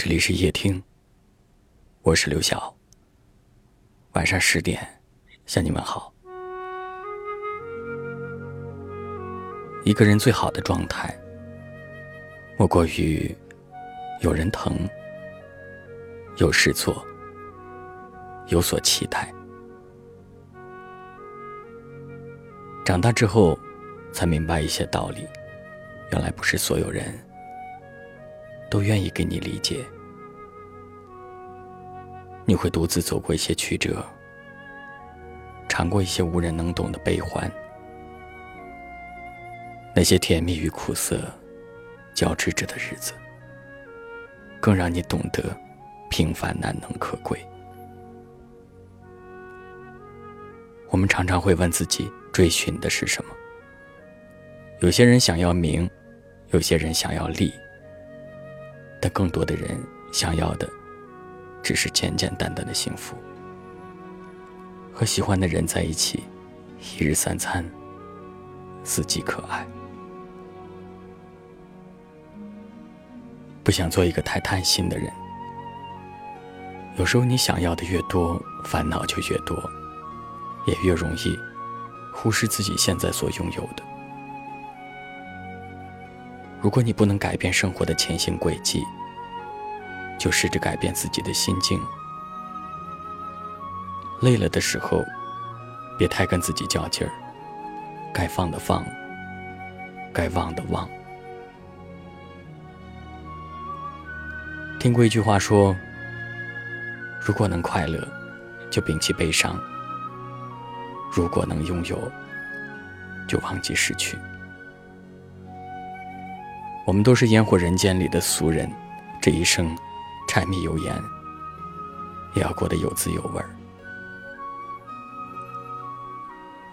这里是夜听，我是刘晓。晚上十点向你们好。一个人最好的状态，莫过于有人疼，有事做，有所期待。长大之后，才明白一些道理，原来不是所有人。都愿意给你理解，你会独自走过一些曲折，尝过一些无人能懂的悲欢，那些甜蜜与苦涩交织着的日子，更让你懂得平凡难能可贵。我们常常会问自己，追寻的是什么？有些人想要名，有些人想要利。但更多的人想要的，只是简简单单的幸福，和喜欢的人在一起，一日三餐，四季可爱。不想做一个太贪心的人。有时候你想要的越多，烦恼就越多，也越容易忽视自己现在所拥有的。如果你不能改变生活的前行轨迹，就试着改变自己的心境。累了的时候，别太跟自己较劲儿，该放的放，该忘的忘。听过一句话说：“如果能快乐，就摒弃悲伤；如果能拥有，就忘记失去。”我们都是烟火人间里的俗人，这一生柴米油盐也要过得有滋有味儿。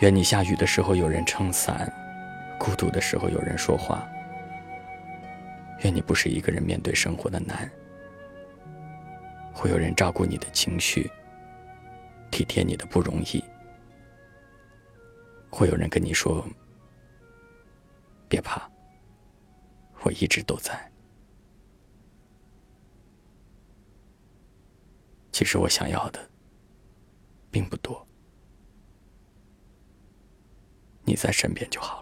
愿你下雨的时候有人撑伞，孤独的时候有人说话。愿你不是一个人面对生活的难，会有人照顾你的情绪，体贴你的不容易，会有人跟你说：“别怕。”我一直都在。其实我想要的并不多，你在身边就好。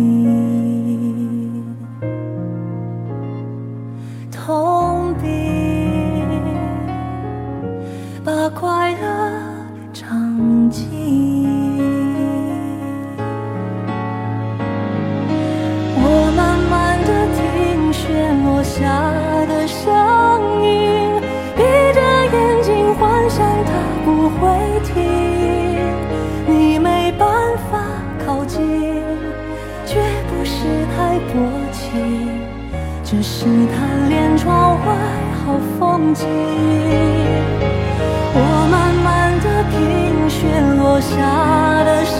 我慢慢的听雪落下的声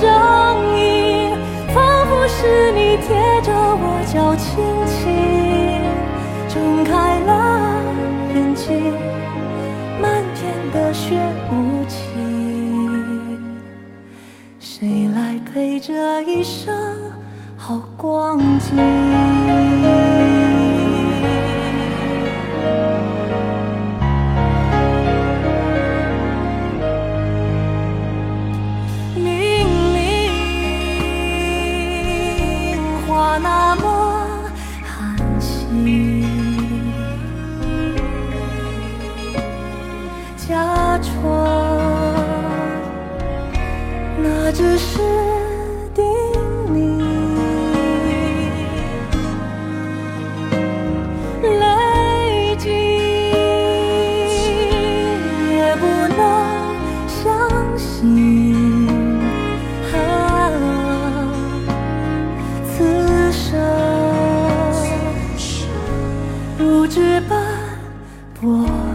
音，仿佛是你贴着我脚轻轻睁开了眼睛，漫天的雪无情，谁来陪这一生好光景？只是叮咛，泪尽也不能相信。此生如纸般薄。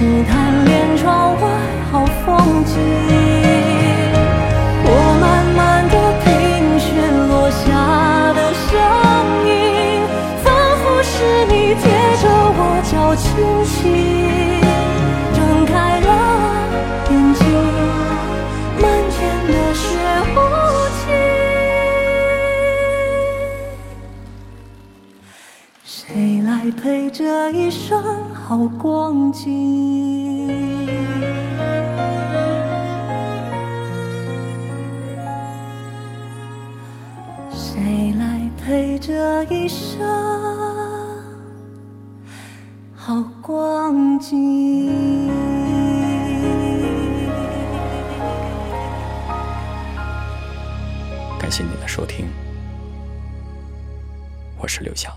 只贪恋窗外好风景。我慢慢谁来陪这一生好光景？谁来陪这一生好光景？感谢您的收听，我是刘晓。